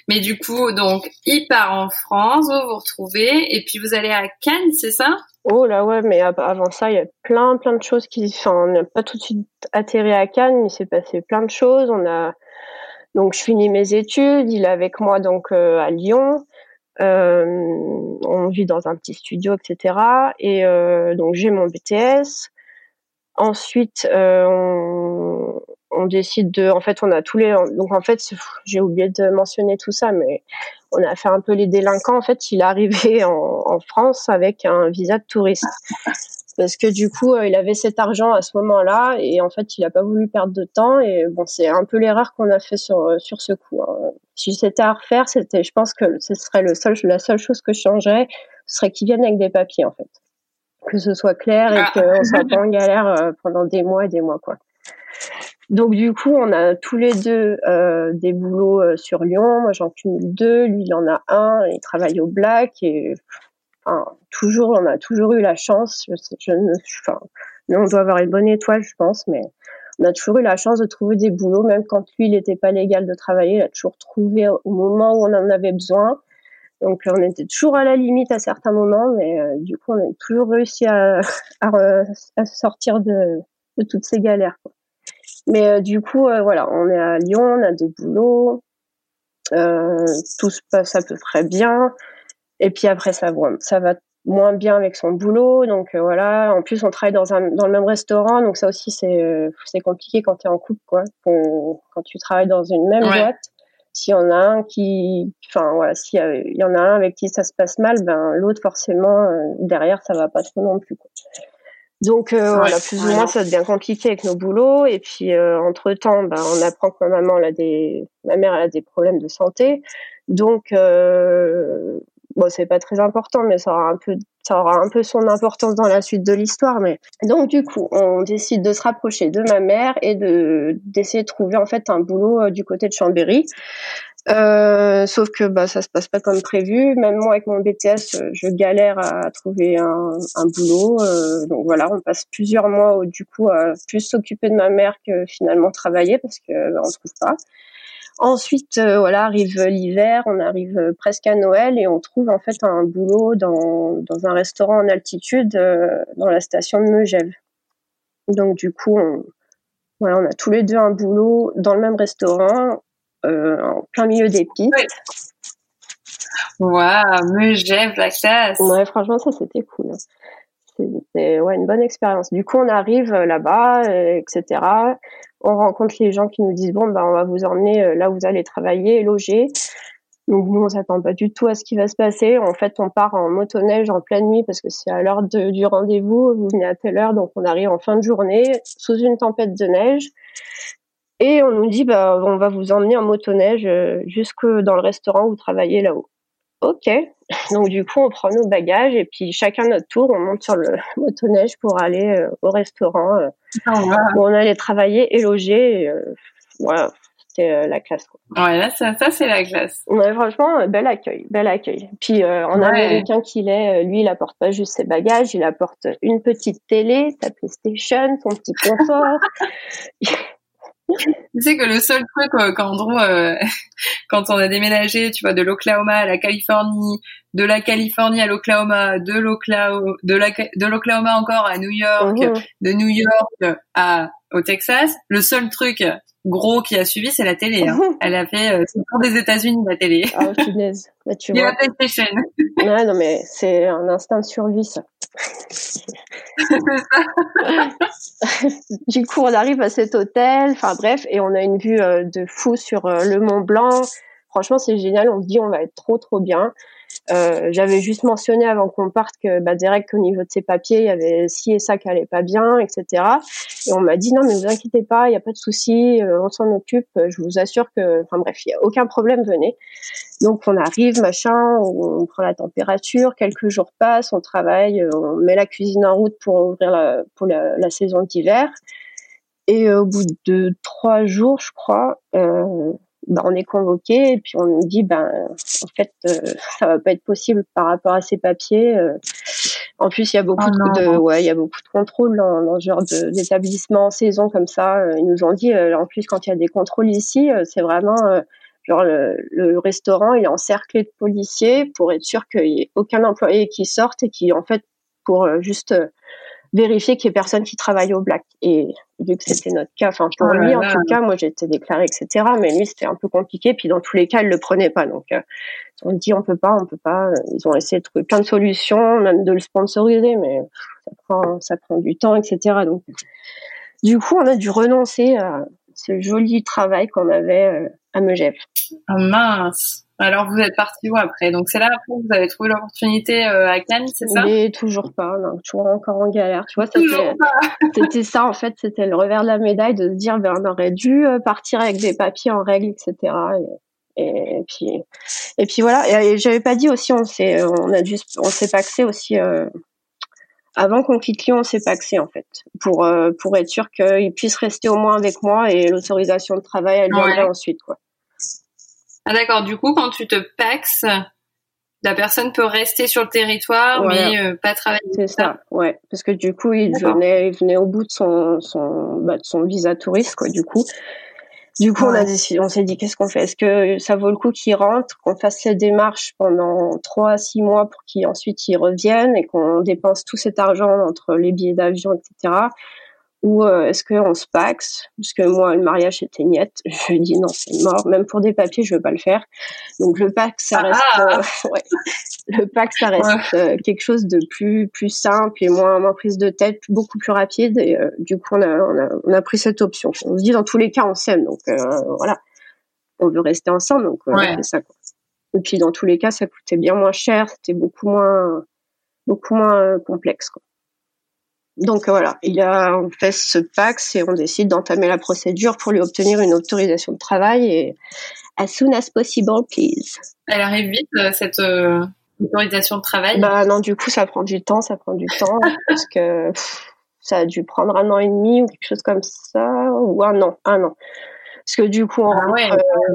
Mais du coup, donc, il part en France, vous vous retrouvez, et puis vous allez à Cannes, c'est ça? Oh là ouais, mais avant ça, il y a plein plein de choses qui... Enfin, on n'a pas tout de suite atterri à Cannes, mais il s'est passé plein de choses. On a... Donc, je finis mes études, il est avec moi donc euh, à Lyon. Euh, on vit dans un petit studio, etc. Et euh, donc, j'ai mon BTS. Ensuite, euh, on, on, décide de, en fait, on a tous les, donc en fait, j'ai oublié de mentionner tout ça, mais on a fait un peu les délinquants. En fait, il est arrivé en, en France avec un visa de touriste, parce que du coup, euh, il avait cet argent à ce moment-là, et en fait, il a pas voulu perdre de temps. Et bon, c'est un peu l'erreur qu'on a fait sur sur ce coup. Hein. Si c'était à refaire, c'était, je pense que ce serait le seul, la seule chose que je changerais, ce serait qu'il vienne avec des papiers, en fait que ce soit clair et ah. qu'on soit pas en galère euh, pendant des mois et des mois quoi. Donc du coup, on a tous les deux euh, des boulots euh, sur Lyon. Moi, j'en cumule deux. Lui, il en a un. Il travaille au Black et toujours, on a toujours eu la chance. Je, enfin, on doit avoir une bonne étoile, je pense, mais on a toujours eu la chance de trouver des boulots, même quand lui, il n'était pas légal de travailler. Il a toujours trouvé au moment où on en avait besoin. Donc on était toujours à la limite à certains moments, mais euh, du coup on a toujours réussi à, à, à sortir de, de, toutes ces galères. Quoi. Mais euh, du coup euh, voilà, on est à Lyon, on a des boulots, tout se passe à peu près bien. Et puis après ça, ça va moins bien avec son boulot, donc voilà. En plus on travaille dans un dans le même restaurant, donc ça aussi c'est c'est compliqué quand tu es en couple quoi. Quand, quand tu travailles dans une même boîte s'il y en a un qui, enfin voilà, s'il y, en a un avec qui ça se passe mal, ben l'autre forcément euh, derrière ça va pas trop non plus. Quoi. Donc euh, voilà, plus ou moins ça devient compliqué avec nos boulots. Et puis euh, entre temps, ben on apprend que ma maman elle a des, ma mère elle a des problèmes de santé, donc bon c'est pas très important mais ça aura un peu ça aura un peu son importance dans la suite de l'histoire. Mais donc du coup on décide de se rapprocher de ma mère et de d'essayer de trouver en fait un boulot euh, du côté de Chambéry euh, sauf que bah ça se passe pas comme prévu. Même moi avec mon BTS euh, je galère à trouver un, un boulot. Euh, donc voilà on passe plusieurs mois du coup à plus s'occuper de ma mère que finalement travailler parce que bah, on trouve pas. Ensuite, euh, voilà, arrive l'hiver, on arrive euh, presque à Noël et on trouve en fait un boulot dans, dans un restaurant en altitude euh, dans la station de Megève. Donc du coup, on, voilà, on a tous les deux un boulot dans le même restaurant, en plein milieu des pistes. Waouh, Megève, la classe. Ouais, franchement, ça c'était cool. C'était ouais, une bonne expérience. Du coup, on arrive là-bas, etc on rencontre les gens qui nous disent bon ben on va vous emmener euh, là où vous allez travailler et loger. Donc nous on s'attend pas du tout à ce qui va se passer. En fait on part en motoneige en pleine nuit parce que c'est à l'heure du rendez-vous. Vous venez à telle heure donc on arrive en fin de journée sous une tempête de neige. Et on nous dit bah on va vous emmener en motoneige euh, jusque dans le restaurant où vous travaillez là-haut. Ok. Donc du coup, on prend nos bagages et puis chacun notre tour, on monte sur le motoneige pour aller euh, au restaurant euh, ah, où on allait travailler et loger. Euh, voilà, c'était la classe. Quoi. Ouais, là, ça, ça c'est la classe. Ouais, franchement, bel accueil, bel accueil. Puis en américain qu'il est, lui, il apporte pas juste ses bagages, il apporte une petite télé, sa PlayStation, son petit confort. tu sais que le seul truc euh, quand euh, quand on a déménagé, tu vois, de l'Oklahoma à la Californie, de la Californie à l'Oklahoma, de l'Oklahoma, de la, de l'Oklahoma encore à New York, mhm. de New York à au Texas, le seul truc gros qui a suivi, c'est la télé. Hein. Elle a fait euh, c'est pour des États-Unis la télé. Ah, punaise. Bah, tu vois. la PlayStation. Ouais, non mais c'est un instinct de survie ça. du coup, on arrive à cet hôtel, enfin bref, et on a une vue euh, de fou sur euh, le Mont Blanc. Franchement, c'est génial. On se dit, on va être trop, trop bien. Euh, j'avais juste mentionné avant qu'on parte que bah, direct au niveau de ses papiers, il y avait ci et ça qui allait pas bien, etc. Et on m'a dit non mais vous inquiétez pas, il n'y a pas de souci, euh, on s'en occupe. Je vous assure que, enfin bref, il y a aucun problème, venez. Donc on arrive, machin, on, prend la température, quelques jours passent, on travaille, on met la cuisine en route pour ouvrir la, pour la, saison d'hiver. Et au bout de trois jours, je crois, euh, ben, on est convoqué et puis on nous dit ben en fait euh, ça va pas être possible par rapport à ces papiers. Euh. En plus il y a beaucoup oh de, ouais il y a beaucoup de contrôles dans, dans ce genre d'établissement en saison comme ça. Euh, ils nous ont dit en plus quand il y a des contrôles ici c'est vraiment genre le, le, restaurant il est encerclé de policiers pour être sûr qu'il y ait aucun employé qui sorte et qui en fait pour juste vérifier qu'il y ait personne qui travaille au black. Et vu que c'était notre cas, enfin pour oh lui en tout cas, moi j'étais déclarée, etc. Mais lui c'était un peu compliqué. Puis dans tous les cas, il le prenait pas. Donc euh, on dit on peut pas, on peut pas. Ils ont essayé de trouver plein de solutions, même de le sponsoriser, mais ça prend, ça prend du temps, etc. Donc du coup, on a dû renoncer à ce joli travail qu'on avait euh, à Megève. Oh mince. Alors vous êtes parti où après? Donc c'est là après vous avez trouvé l'opportunité euh, à Cannes, c'est ça? Mais toujours pas, non, toujours encore en galère. Tu vois, c'était ça en fait, c'était le revers de la médaille de se dire ben on aurait dû euh, partir avec des papiers en règle, etc. Et, puis et puis voilà. Et, j'avais pas dit aussi, on s'est on a dû on s'est paxé aussi. Euh, avant qu'on quitte Lyon, on s'est paxé en fait pour pour être sûr qu'il puisse rester au moins avec moi et l'autorisation de travail elle viendrait ensuite quoi. Ah d'accord, du coup quand tu te paxes, la personne peut rester sur le territoire mais euh, pas travailler. C'est ça, ouais, parce que du coup il venait, il venait au bout de son son bah, de son visa touriste quoi. Du coup, du coup on a décidé, on s'est dit qu'est-ce qu'on fait? Est-ce que ça vaut le coup qu'il rentre, qu'on fasse cette démarche pendant trois à six mois pour qu'il ensuite il revienne et qu'on dépense tout cet argent entre les billets d'avion, etc ou euh, est-ce qu'on se paxe? Parce que moi, le mariage était niette. Je lui dis non, c'est mort. Même pour des papiers, je veux pas le faire. Donc le pax, ça reste, ah. euh, ouais. le pax, ça reste euh, quelque chose de plus plus simple et moins moins prise de tête, beaucoup plus rapide. Et du coup, on a, on a, on a pris cette option. On se dit dans tous les cas, on s'aime, donc voilà, on veut rester ensemble, donc c'est ça. Quoi. Et puis dans tous les cas, ça coûtait bien moins cher, c'était beaucoup moins beaucoup moins complexe. Quoi. Donc voilà, il a, on fait ce PAX et on décide d'entamer la procédure pour lui obtenir une autorisation de travail et as soon as possible, please. Elle arrive vite euh, cette euh, autorisation de travail Bah non, du coup ça prend du temps, ça prend du temps parce que ça a dû prendre un an et demi ou quelque chose comme ça ou un an, un an. Parce que du coup on ah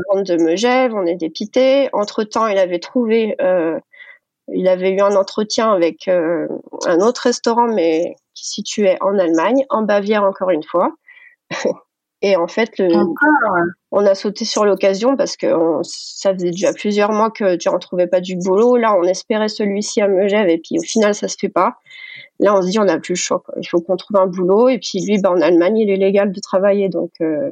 rentre, de Megève, on est dépité. Entre temps, il avait trouvé euh, il avait eu un entretien avec euh, un autre restaurant, mais qui situait en Allemagne, en Bavière encore une fois. Et en fait, on a sauté sur l'occasion parce que ça faisait déjà plusieurs mois que tu n'en trouvais pas du boulot. Là, on espérait celui-ci à Megève et puis au final, ça se fait pas. Là, on se dit, on n'a plus le choix. Il faut qu'on trouve un boulot. Et puis lui, bah, en Allemagne, il est légal de travailler. Donc, euh,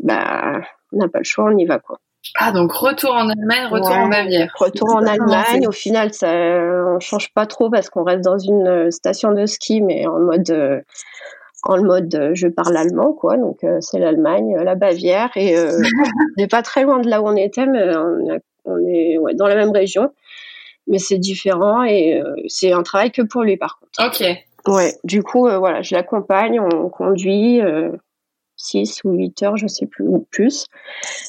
bah, on n'a pas le choix, on y va. quoi. Ah, donc retour en Allemagne, retour en Bavière. Retour en Allemagne. Au final, ça, on change pas trop parce qu'on reste dans une euh, station de ski, mais en mode, euh, en mode, euh, je parle allemand, quoi. Donc, c'est l'Allemagne, la Bavière, et euh, on n'est pas très loin de là où on était, mais on, est ouais, dans la même région. Mais c'est différent et c'est un travail que pour lui, par contre. Ok. Ouais. Du coup, voilà, je l'accompagne, on conduit. 6 ou 8 heures, je sais plus, ou plus.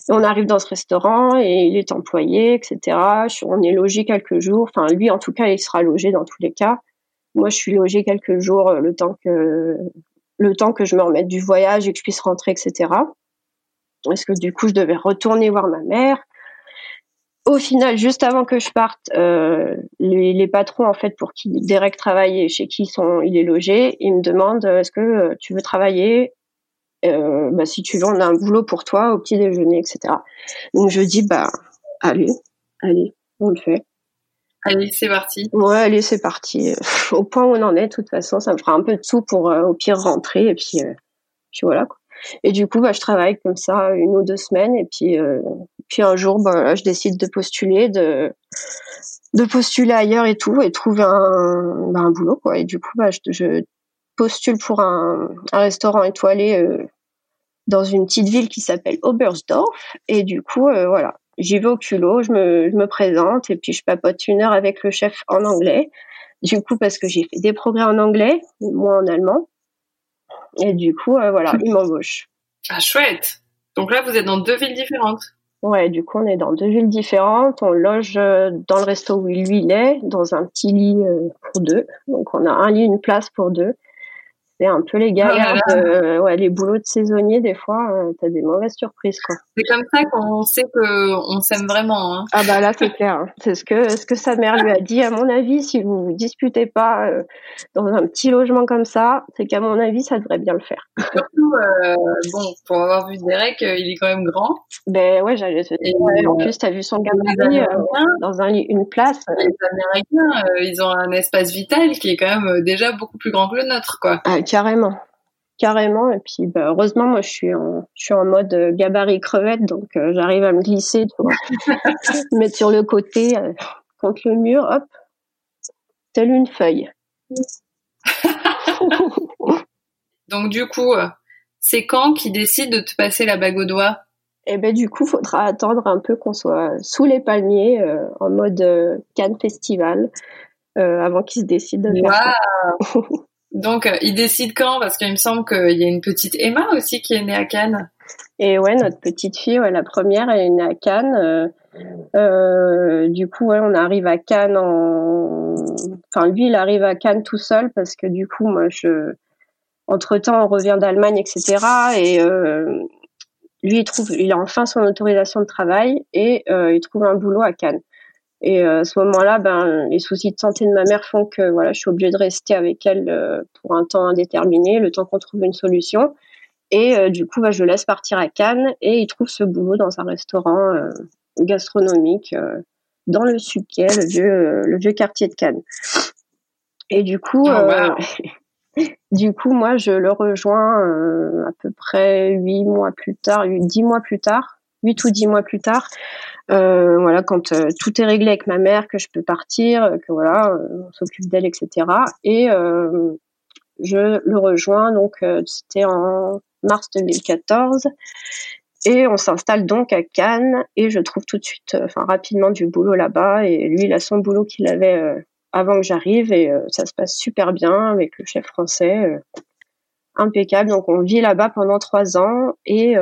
on arrive dans ce restaurant et il est employé, etc. On est logé quelques jours. Enfin, lui, en tout cas, il sera logé dans tous les cas. Moi, je suis logé quelques jours, euh, le temps que, le temps que je me remette du voyage et que je puisse rentrer, etc. parce que du coup, je devais retourner voir ma mère. Au final, juste avant que je parte, euh, les, patrons en fait pour qui Derek travaille et chez qui sont, il est logé, ils me demandent est-ce que tu veux travailler euh, bah, si tu veux, on a un boulot pour toi au petit déjeuner, etc. Donc je dis bah allez, allez, on le fait. Allez, c'est parti. Ouais, allez, c'est parti. Au point où on en est, de toute façon, ça me fera un peu de sous pour au pire rentrer et puis, puis voilà quoi. Et du coup, bah, je travaille comme ça une ou deux semaines et puis, euh, puis un jour, bah, je décide de postuler, de, de postuler ailleurs et tout et trouver un, bah, un boulot quoi. Et du coup, bah, je, je postule pour un, un restaurant étoilé euh, dans une petite ville qui s'appelle Oberstdorf et du coup, euh, voilà, j'y vais au culot, je me, je me présente et puis je papote une heure avec le chef en anglais. Du coup, parce que j'ai fait des progrès en anglais, moi en allemand. Et du coup, euh, voilà, il m'embauche. Ah, chouette. Donc là, vous êtes dans deux villes différentes. Ouais, du coup, on est dans deux villes différentes. On loge dans le resto où lui il est, dans un petit lit pour deux. Donc, on a un lit, une place pour deux c'est un peu les galères, ouais, les boulots de saisonnier, des fois, euh, t'as des mauvaises surprises, quoi. C'est comme ça qu'on sait que on s'aime vraiment. Hein. Ah bah là, c'est clair. Hein. C'est ce que ce que sa mère lui a dit. À mon avis, si vous vous disputez pas euh, dans un petit logement comme ça, c'est qu'à mon avis, ça devrait bien le faire. Surtout, euh, bon, pour avoir vu Derek, il est quand même grand. Ben ouais, j'allais te dire. en plus, t'as vu son gabarit dans un une place. Les Américains, ils ont un espace vital qui est quand même déjà beaucoup plus grand que le nôtre, quoi. Ah, carrément. Carrément et puis bah, heureusement moi je suis en je suis en mode euh, gabarit crevette donc euh, j'arrive à me glisser tu vois. Mettre sur le côté euh, contre le mur hop. Telle une feuille. Donc du coup c'est quand qui décide de te passer la bague au doigt? Eh ben du coup faudra attendre un peu qu'on soit sous les palmiers en mode Cannes Festival avant qu'ils se décident de faire ça. Donc, euh, il décide quand? Parce qu'il me semble qu'il y a une petite Emma aussi qui est née à Cannes. Et ouais, notre petite fille, ouais, la première, elle est née à Cannes. Euh, euh, du coup, ouais, on arrive à Cannes en... Enfin, lui, il arrive à Cannes tout seul parce que du coup, moi, je... Entre-temps, on revient d'Allemagne, etc. Et lui, il trouve... Il a enfin son autorisation de travail et il trouve un boulot à Cannes. Et euh, à ce moment-là, ben, les soucis de santé de ma mère font que voilà, je suis obligée de rester avec elle euh, pour un temps indéterminé, le temps qu'on trouve une solution. Et euh, du coup, ben, je le laisse partir à Cannes et il trouve ce boulot dans un restaurant gastronomique dans le Suquet, le vieux, le vieux quartier de Cannes. Et du coup, oh, du coup, moi, je le rejoins à peu près huit mois plus tard, dix mois plus tard, huit ou dix mois plus tard, euh, voilà, quand euh, tout est réglé avec ma mère, que je peux partir, que voilà, euh, on s'occupe d'elle, etc. Et je le rejoins, donc c'était en mars 2014. Et on s'installe donc à Cannes et je trouve tout de suite, enfin rapidement du boulot là-bas. Et lui, il a son boulot qu'il avait avant que j'arrive et ça se passe super bien avec le chef français, impeccable. Donc on vit là-bas pendant trois ans et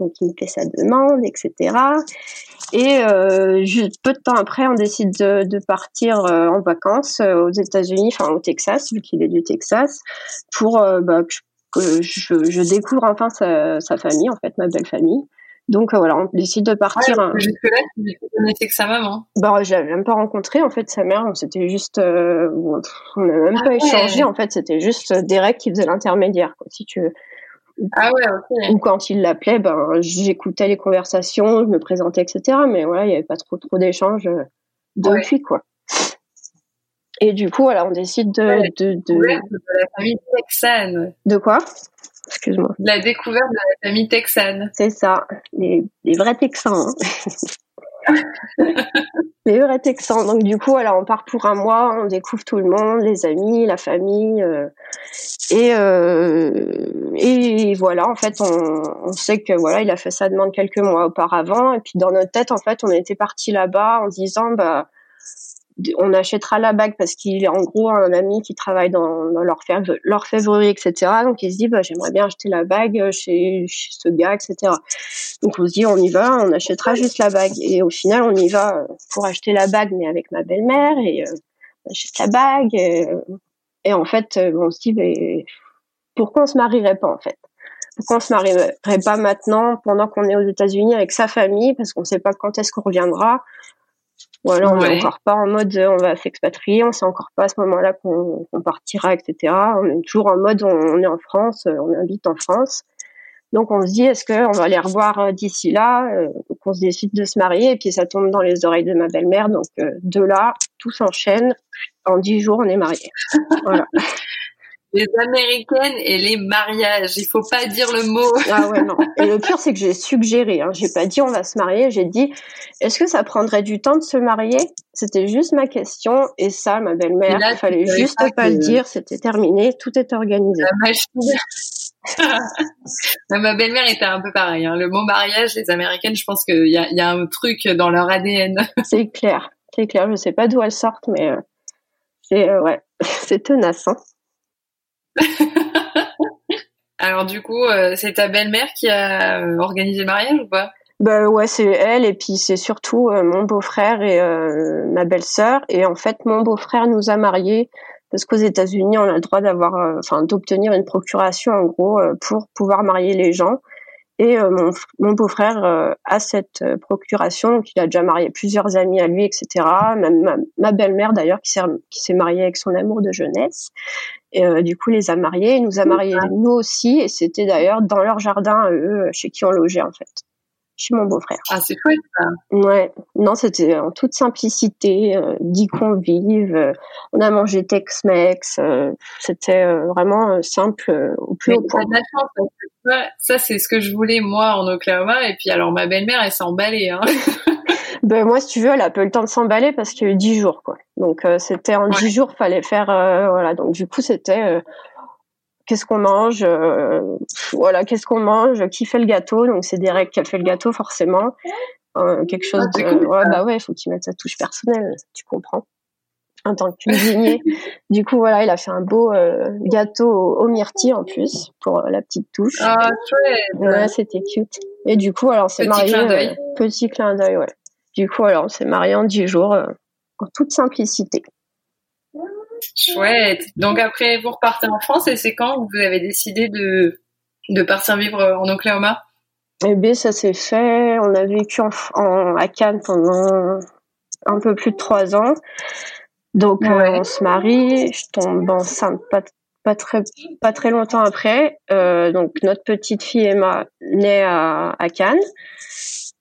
donc il me fait sa demande, etc. Et euh, juste peu de temps après, on décide de, de partir euh, en vacances euh, aux États-Unis, enfin au Texas, vu qu'il est du Texas, pour bah, que, je, je, découvre enfin sa, sa, famille, en fait, ma belle famille. Donc voilà, on décide de partir. Ouais, Jusque-là, tu connaissais que sa maman. Bah, je l'avais même pas rencontré en fait sa mère. On s'était juste, on n'a même ah pas échangé en fait. C'était juste Derek qui faisait l'intermédiaire, si tu veux. Ah ouais. Ou quand il l'appelait, ben, j'écoutais les conversations, je me présentais, etc. Mais voilà, il n'y avait pas trop, trop d'échanges euh, depuis, quoi. Et du coup, voilà, on décide de... de, de... de la famille texane. De quoi? Excuse-moi. La découverte de la famille texane. C'est ça, les, les vrais Texans. Hein. les vrais Texans. Donc du coup, alors on part pour un mois, on découvre tout le monde, les amis, la famille, euh, et euh, et voilà. En fait, on, on, sait que voilà, il a fait sa demande quelques mois auparavant, et puis dans notre tête, en fait, on était parti là-bas en disant bah on achètera la bague parce qu'il est en gros un ami qui travaille dans, dans l'orfèvrerie, etc. Donc il se dit, bah, j'aimerais bien acheter la bague chez, chez, ce gars, etc. Donc on se dit, on y va, on achètera juste la bague. Et au final, on y va pour acheter la bague, mais avec ma belle-mère, et euh, on achète la bague. Et, et en fait, on se dit, pourquoi on se marierait pas, en fait? Pourquoi on se marierait pas maintenant pendant qu'on est aux États-Unis avec sa famille parce qu'on sait pas quand est-ce qu'on reviendra? Voilà, on n'est encore pas en mode on va s'expatrier, on sait encore pas à ce moment-là qu'on partira, etc. On est toujours en mode on, est en France, on habite en France. Donc on se dit est-ce qu'on va les revoir euh, d'ici là euh, Donc on se décide de se marier et puis ça tombe dans les oreilles de ma belle-mère. Donc euh, de là, tout s'enchaîne. En dix jours, on est mariés. voilà les américaines et les mariages. Il faut pas dire le mot. Ah ouais, non. Et le pire, c'est que j'ai suggéré. Hein. J'ai pas dit on va se marier. J'ai dit est-ce que ça prendrait du temps de se marier? C'était juste ma question. Et ça, ma belle-mère, il fallait juste pas, le dire. C'était terminé. Tout est organisé. La ma belle-mère était un peu pareil. Hein. Le mot mariage, les américaines, je pense qu'il y a, y a un truc dans leur ADN. c'est clair. C'est clair. Je sais pas d'où elles sortent, mais euh, c'est euh, ouais, c'est tenace. Hein. Alors du coup, euh, c'est ta belle-mère qui a euh, organisé le mariage ou pas? Bah ouais, c'est elle et puis c'est surtout euh, mon beau-frère et ma belle-sœur. Et en fait mon beau-frère nous a mariés parce qu'aux États-Unis on a le droit d'avoir, enfin d'obtenir une procuration en gros pour pouvoir marier les gens et euh, mon, mon beau-frère euh, a cette euh, procuration, donc il a déjà marié plusieurs amis à lui, etc. Même ma, belle-mère d'ailleurs qui s'est mariée avec son amour de jeunesse. Et du coup, les a mariés, il nous a mariés nous aussi, et c'était d'ailleurs dans leur jardin, eux, chez qui on logeait en fait chez mon beau-frère. Ah, c'est chouette ça. Ouais, non, c'était en toute simplicité, euh, dix convives, euh, on a mangé Tex-Mex, euh, c'était euh, vraiment simple au plus haut point. ça, c'est ce que je voulais moi en Oklahoma, et puis alors ma belle-mère, elle s'est emballée. Hein. ben moi, si tu veux, elle a peu le temps de s'emballer parce qu'il y a eu dix jours, quoi. Donc c'était en dix jours, fallait faire, voilà. Donc du coup, c'était qu'est-ce qu'on mange, euh, voilà, qu'est-ce qu'on mange, qui fait le gâteau, donc c'est Derek qui a fait le gâteau forcément, euh, quelque chose ah, de, ouais, bah ouais, il faut qu'il mette sa touche personnelle, tu comprends, en tant que cuisinier. du coup voilà, il a fait un beau euh, gâteau au, myrtille en plus pour la petite touche. Ah chouette. Ouais, c'était cute. Et du coup alors c'est marié, petit clin d'œil, ouais. Du coup alors on s'est marié en dix jours en toute simplicité. Chouette. Donc après, vous repartez en France et c'est quand vous avez décidé de, de partir vivre en Oklahoma? Eh bien, ça s'est fait. On a vécu en, à Cannes pendant un peu plus de trois ans. Donc euh, on se marie, je tombe enceinte pas, pas très pas très longtemps après. Euh, donc notre petite fille Emma naît à, à Cannes.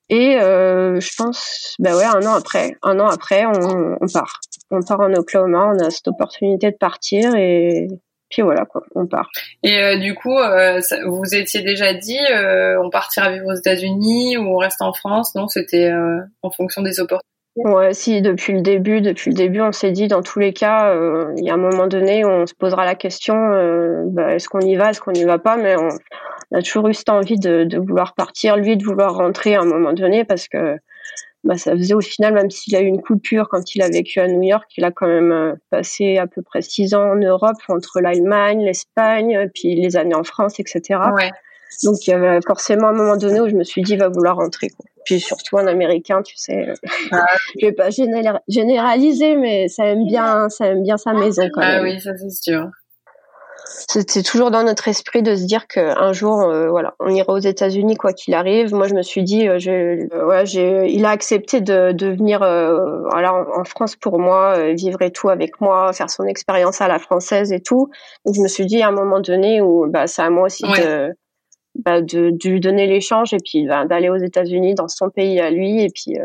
Et euh, je pense, bah ouais, un an après, un an après, on, on, part. On part en Oklahoma, on a cette opportunité de partir et puis voilà quoi, on part. Et euh, du coup, euh, vous étiez déjà dit, euh, on partira vivre aux États-Unis ou on reste en France? Non, c'était euh, en fonction des opportunités. Ouais, si depuis le début, depuis le début, on s'est dit dans tous les cas, il y a un moment donné, on se posera la question, bah, est-ce qu'on y va, est-ce qu'on n'y va pas, mais on, on a toujours eu cette envie de, de, vouloir partir, lui de vouloir rentrer à un moment donné parce que bah, ça faisait au final, même s'il a eu une coupure quand il a vécu à New York, il a quand même euh, passé à peu près six ans en Europe entre l'Allemagne, l'Espagne, puis les années en France, etc. Ouais. Donc il y avait forcément un moment donné où je me suis dit il va vouloir rentrer. Quoi. Puis surtout un Américain, tu sais, ah. je vais pas généraliser, mais ça aime bien, ça aime bien sa maison quand ah même. Ah oui, ça c'est sûr c'était toujours dans notre esprit de se dire qu'un jour, euh, voilà, on ira aux États-Unis quoi qu'il arrive. Moi, je me suis dit, euh, je, euh, ouais, j'ai, il a accepté de, de venir, voilà, en, France pour moi, vivre et tout avec moi, faire son expérience à la française et tout. Donc, je me suis dit à un moment donné où, bah, c'est à moi aussi de, bah, de, de, lui donner l'échange et puis bah, d'aller aux États-Unis dans son pays à lui et puis,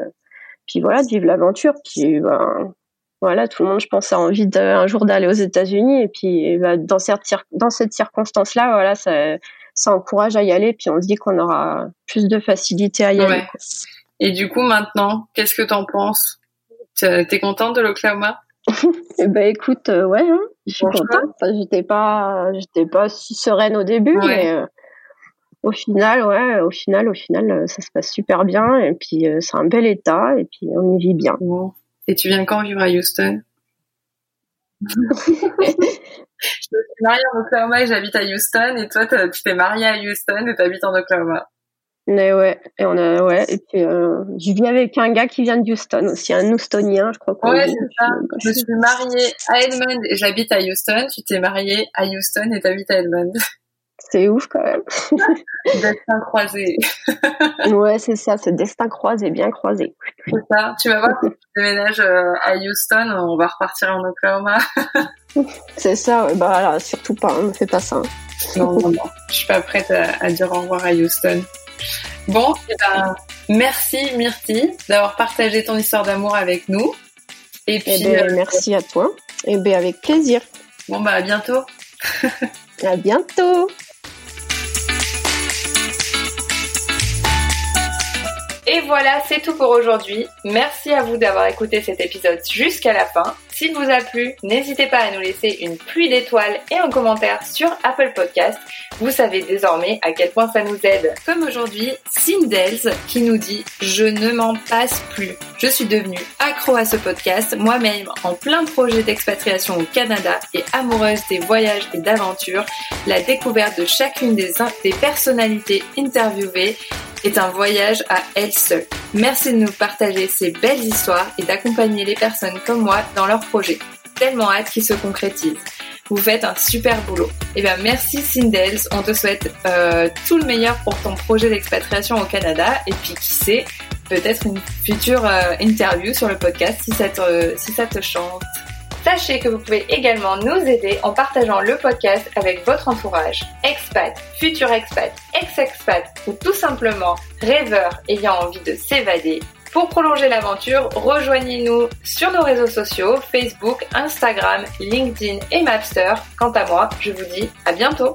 puis voilà, de vivre l'aventure. Puis, ben, voilà, tout le monde, je pense, a envie un jour d'aller aux États-Unis. Et puis, bah, dans, cette, dans cette circonstance-là, voilà, ça, ça encourage à y aller. Puis on se dit qu'on aura plus de facilité à y aller. Et du coup, maintenant, qu'est-ce que t'en penses? T'es contente de l'Oklahoma? Eh ben écoute, euh, ouais, hein, je suis contente. j'étais pas, j'étais pas si sereine au début, mais euh, au final, ouais, au final, au final, euh, ça se passe super bien. Et puis c'est un bel état, et puis on y vit bien. Et tu viens quand vivre à Houston? Je me suis mariée en Oklahoma et j'habite à Houston. Et toi, tu t'es mariée à Houston et tu habites en Oklahoma. Mais ouais, et on a, ouais, et puis euh, je vis avec un gars qui vient de Houston aussi, un Houstonien, je crois. Ouais, c'est ça. Je me suis mariée à Edmond et j'habite à Houston. Tu t'es mariée à Houston et t'habites à Edmond. C'est ouf quand même. destin croisé. ouais, c'est ça, c'est destin croisé, bien croisé. C'est ça. Tu vas voir, si tu déménages euh, à Houston, on va repartir en Oklahoma. c'est ça, bah voilà, surtout pas, ne fais pas ça. Hein. Non, non, non. Je suis pas prête à, dire au revoir à Houston. Bon, eh ben, merci Myrti d'avoir partagé ton histoire d'amour avec nous. Et eh puis, ben, euh, merci à toi. Et eh ben, avec plaisir. Bon, bah, à bientôt. à bientôt. Et voilà, c'est tout pour aujourd'hui. Merci à vous d'avoir écouté cet épisode jusqu'à la fin. S'il vous a plu, n'hésitez pas à nous laisser une pluie d'étoiles et un commentaire sur Apple Podcast. Vous savez désormais à quel point ça nous aide. Comme aujourd'hui, Sindels qui nous dit Je ne m'en passe plus. Je suis devenue accro à ce podcast, moi-même en plein projet d'expatriation au Canada et amoureuse des voyages et d'aventures. La découverte de chacune des, des personnalités interviewées est un voyage à elle seule. Merci de nous partager ces belles histoires et d'accompagner les personnes comme moi dans leurs projets. Tellement hâte qu'ils se concrétisent. Vous faites un super boulot. Eh bien, merci Sindels. On te souhaite euh, tout le meilleur pour ton projet d'expatriation au Canada. Et puis, qui sait, peut-être une future euh, interview sur le podcast si ça te, si ça te chante. Sachez que vous pouvez également nous aider en partageant le podcast avec votre entourage, expat, futur expat, ex-expat ou tout simplement rêveur ayant envie de s'évader. Pour prolonger l'aventure, rejoignez-nous sur nos réseaux sociaux, Facebook, Instagram, LinkedIn et Mapster. Quant à moi, je vous dis à bientôt